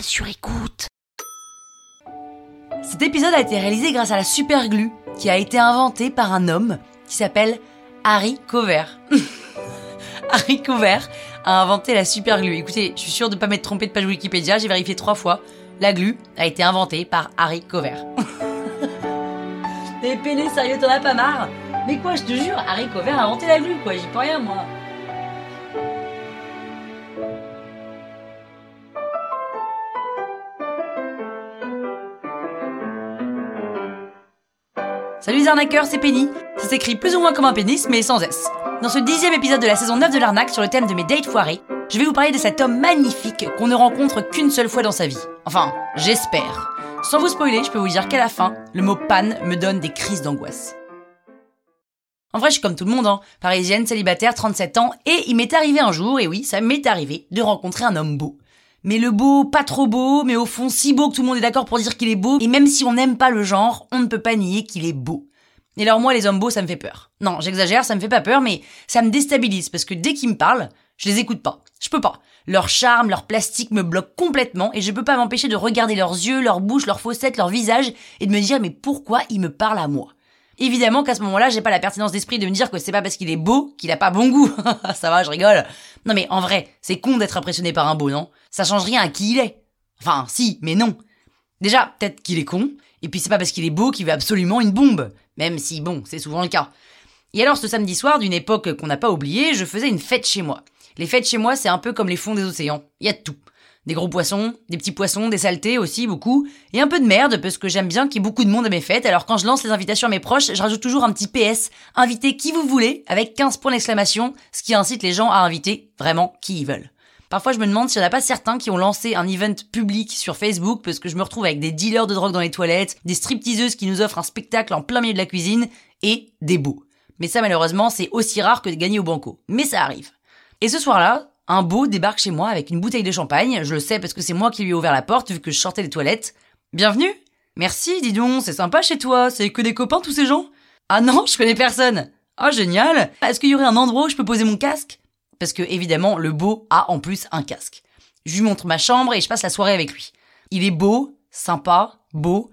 sur écoute. Cet épisode a été réalisé grâce à la super glue qui a été inventée par un homme qui s'appelle Harry Cover. Harry Cover a inventé la super glue. Écoutez, je suis sûre de ne pas m'être trompée de page Wikipédia, j'ai vérifié trois fois. La glue a été inventée par Harry Cover. Mais Péné, sérieux, t'en as pas marre? Mais quoi, je te jure, Harry Cover a inventé la glue, quoi, j'y peux rien, moi. Salut les arnaqueurs, c'est Penny. Ça s'écrit plus ou moins comme un pénis, mais sans S. Dans ce dixième épisode de la saison 9 de l'arnaque sur le thème de mes dates foirées, je vais vous parler de cet homme magnifique qu'on ne rencontre qu'une seule fois dans sa vie. Enfin, j'espère. Sans vous spoiler, je peux vous dire qu'à la fin, le mot panne me donne des crises d'angoisse. En vrai, je suis comme tout le monde, hein. Parisienne, célibataire, 37 ans, et il m'est arrivé un jour, et oui, ça m'est arrivé, de rencontrer un homme beau. Mais le beau, pas trop beau, mais au fond si beau que tout le monde est d'accord pour dire qu'il est beau, et même si on n'aime pas le genre, on ne peut pas nier qu'il est beau. Et alors moi, les hommes beaux, ça me fait peur. Non, j'exagère, ça me fait pas peur, mais ça me déstabilise, parce que dès qu'ils me parlent, je les écoute pas. Je peux pas. Leur charme, leur plastique me bloque complètement, et je peux pas m'empêcher de regarder leurs yeux, leur bouche, leurs fossettes, leur visage, et de me dire mais pourquoi ils me parlent à moi? Évidemment qu'à ce moment-là, j'ai pas la pertinence d'esprit de me dire que c'est pas parce qu'il est beau qu'il a pas bon goût. ça va, je rigole. Non mais en vrai, c'est con d'être impressionné par un beau, non? Ça change rien à qui il est. Enfin, si, mais non. Déjà, peut-être qu'il est con, et puis c'est pas parce qu'il est beau qu'il veut absolument une bombe. Même si, bon, c'est souvent le cas. Et alors, ce samedi soir, d'une époque qu'on n'a pas oubliée, je faisais une fête chez moi. Les fêtes chez moi, c'est un peu comme les fonds des océans. Il y a de tout. Des gros poissons, des petits poissons, des saletés aussi, beaucoup. Et un peu de merde, parce que j'aime bien qu'il y ait beaucoup de monde à mes fêtes. Alors quand je lance les invitations à mes proches, je rajoute toujours un petit PS. Invitez qui vous voulez, avec 15 points d'exclamation, ce qui incite les gens à inviter vraiment qui ils veulent. Parfois, je me demande s'il n'y en a pas certains qui ont lancé un event public sur Facebook parce que je me retrouve avec des dealers de drogue dans les toilettes, des stripteaseuses qui nous offrent un spectacle en plein milieu de la cuisine et des beaux. Mais ça, malheureusement, c'est aussi rare que de gagner au banco. Mais ça arrive. Et ce soir-là, un beau débarque chez moi avec une bouteille de champagne. Je le sais parce que c'est moi qui lui ai ouvert la porte vu que je sortais des toilettes. Bienvenue Merci, dis donc, c'est sympa chez toi, c'est que des copains tous ces gens Ah non, je connais personne Ah génial Est-ce qu'il y aurait un endroit où je peux poser mon casque? Parce que évidemment, le beau a en plus un casque. Je lui montre ma chambre et je passe la soirée avec lui. Il est beau, sympa, beau,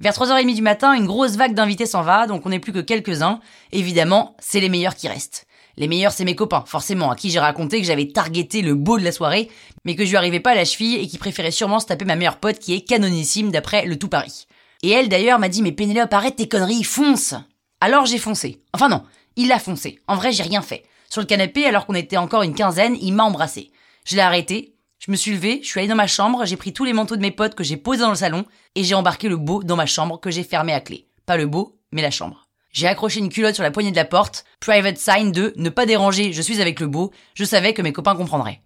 Vers 3h30 du matin, une grosse vague d'invités s'en va, donc on n'est plus que quelques-uns. Évidemment, c'est les meilleurs qui restent. Les meilleurs, c'est mes copains, forcément, à qui j'ai raconté que j'avais targeté le beau de la soirée, mais que je lui arrivais pas à la cheville et qui préférait sûrement se taper ma meilleure pote qui est canonissime d'après le tout Paris. Et elle, d'ailleurs, m'a dit, mais Pénélope, arrête tes conneries, fonce! Alors j'ai foncé. Enfin non, il a foncé. En vrai, j'ai rien fait. Sur le canapé, alors qu'on était encore une quinzaine, il m'a embrassé. Je l'ai arrêté, je me suis levée, je suis allée dans ma chambre, j'ai pris tous les manteaux de mes potes que j'ai posés dans le salon et j'ai embarqué le beau dans ma chambre que j'ai fermé à clé. Pas le beau, mais la chambre. J'ai accroché une culotte sur la poignée de la porte, private sign de ne pas déranger, je suis avec le beau, je savais que mes copains comprendraient.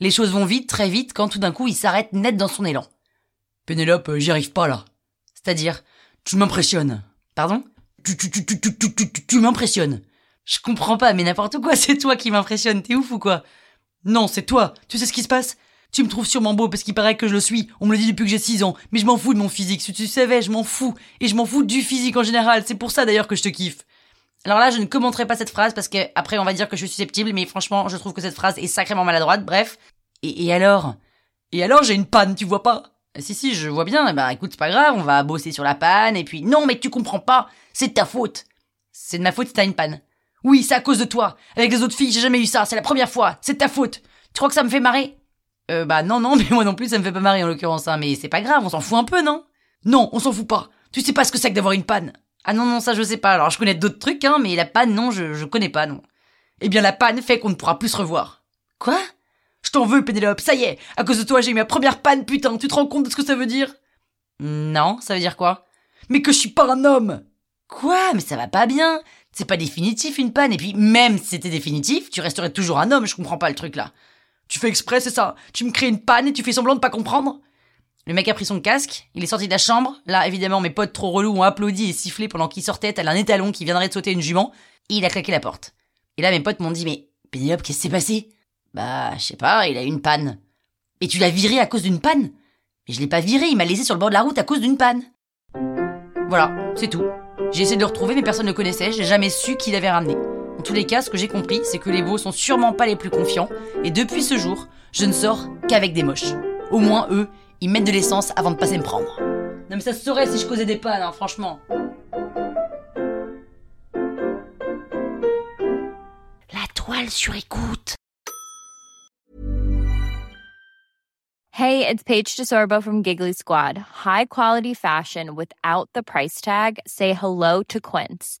Les choses vont vite, très vite, quand tout d'un coup il s'arrête net dans son élan. Pénélope, j'y arrive pas là. C'est-à-dire, tu m'impressionnes. Pardon Tu, tu, tu, tu, tu, tu, tu, tu m'impressionnes. Je comprends pas, mais n'importe quoi, c'est toi qui m'impressionne, t'es ouf ou quoi? Non, c'est toi, tu sais ce qui se passe? Tu me trouves sûrement beau parce qu'il paraît que je le suis. On me le dit depuis que j'ai 6 ans. Mais je m'en fous de mon physique. Si tu savais, je m'en fous. Et je m'en fous du physique en général. C'est pour ça d'ailleurs que je te kiffe. Alors là, je ne commenterai pas cette phrase parce que après on va dire que je suis susceptible, mais franchement, je trouve que cette phrase est sacrément maladroite. Bref. Et, et alors? Et alors, j'ai une panne, tu vois pas? Si, si, je vois bien. Bah écoute, c'est pas grave, on va bosser sur la panne. Et puis, non, mais tu comprends pas. C'est de ta faute. C'est de ma faute si t'as une panne. Oui, c'est à cause de toi. Avec les autres filles, j'ai jamais eu ça. C'est la première fois. C'est de ta faute. Tu crois que ça me fait marrer? Euh, bah non, non, mais moi non plus, ça me fait pas marrer en l'occurrence, hein, mais c'est pas grave, on s'en fout un peu, non? Non, on s'en fout pas. Tu sais pas ce que c'est que d'avoir une panne. Ah non, non, ça je sais pas. Alors je connais d'autres trucs, hein, mais la panne, non, je, je connais pas, non. Eh bien la panne fait qu'on ne pourra plus se revoir. Quoi? Je t'en veux, Pénélope, ça y est, à cause de toi j'ai eu ma première panne, putain, tu te rends compte de ce que ça veut dire? Non, ça veut dire quoi? Mais que je suis pas un homme Quoi? Mais ça va pas bien C'est pas définitif une panne, et puis même si c'était définitif, tu resterais toujours un homme, je comprends pas le truc là. Tu fais exprès, c'est ça Tu me crées une panne et tu fais semblant de pas comprendre Le mec a pris son casque, il est sorti de la chambre. Là, évidemment, mes potes trop relous ont applaudi et sifflé pendant qu'il sortait tel un étalon qui viendrait de sauter une jument. Et il a claqué la porte. Et là, mes potes m'ont dit, mais Pénélope, qu'est-ce qui s'est passé? Bah, je sais pas, il a eu une panne. Et tu l'as viré à cause d'une panne? Mais je l'ai pas viré, il m'a laissé sur le bord de la route à cause d'une panne. Voilà, c'est tout. J'ai essayé de le retrouver, mais personne ne le connaissait, j'ai jamais su qui l'avait ramené. Tous les cas, ce que j'ai compris, c'est que les beaux sont sûrement pas les plus confiants, et depuis ce jour, je ne sors qu'avec des moches. Au moins, eux, ils mettent de l'essence avant de passer me prendre. Non mais ça se saurait si je causais des pannes, hein, franchement. La toile sur écoute. Hey, it's Paige DeSorbo from Giggly Squad. High quality fashion without the price tag. Say hello to Quince.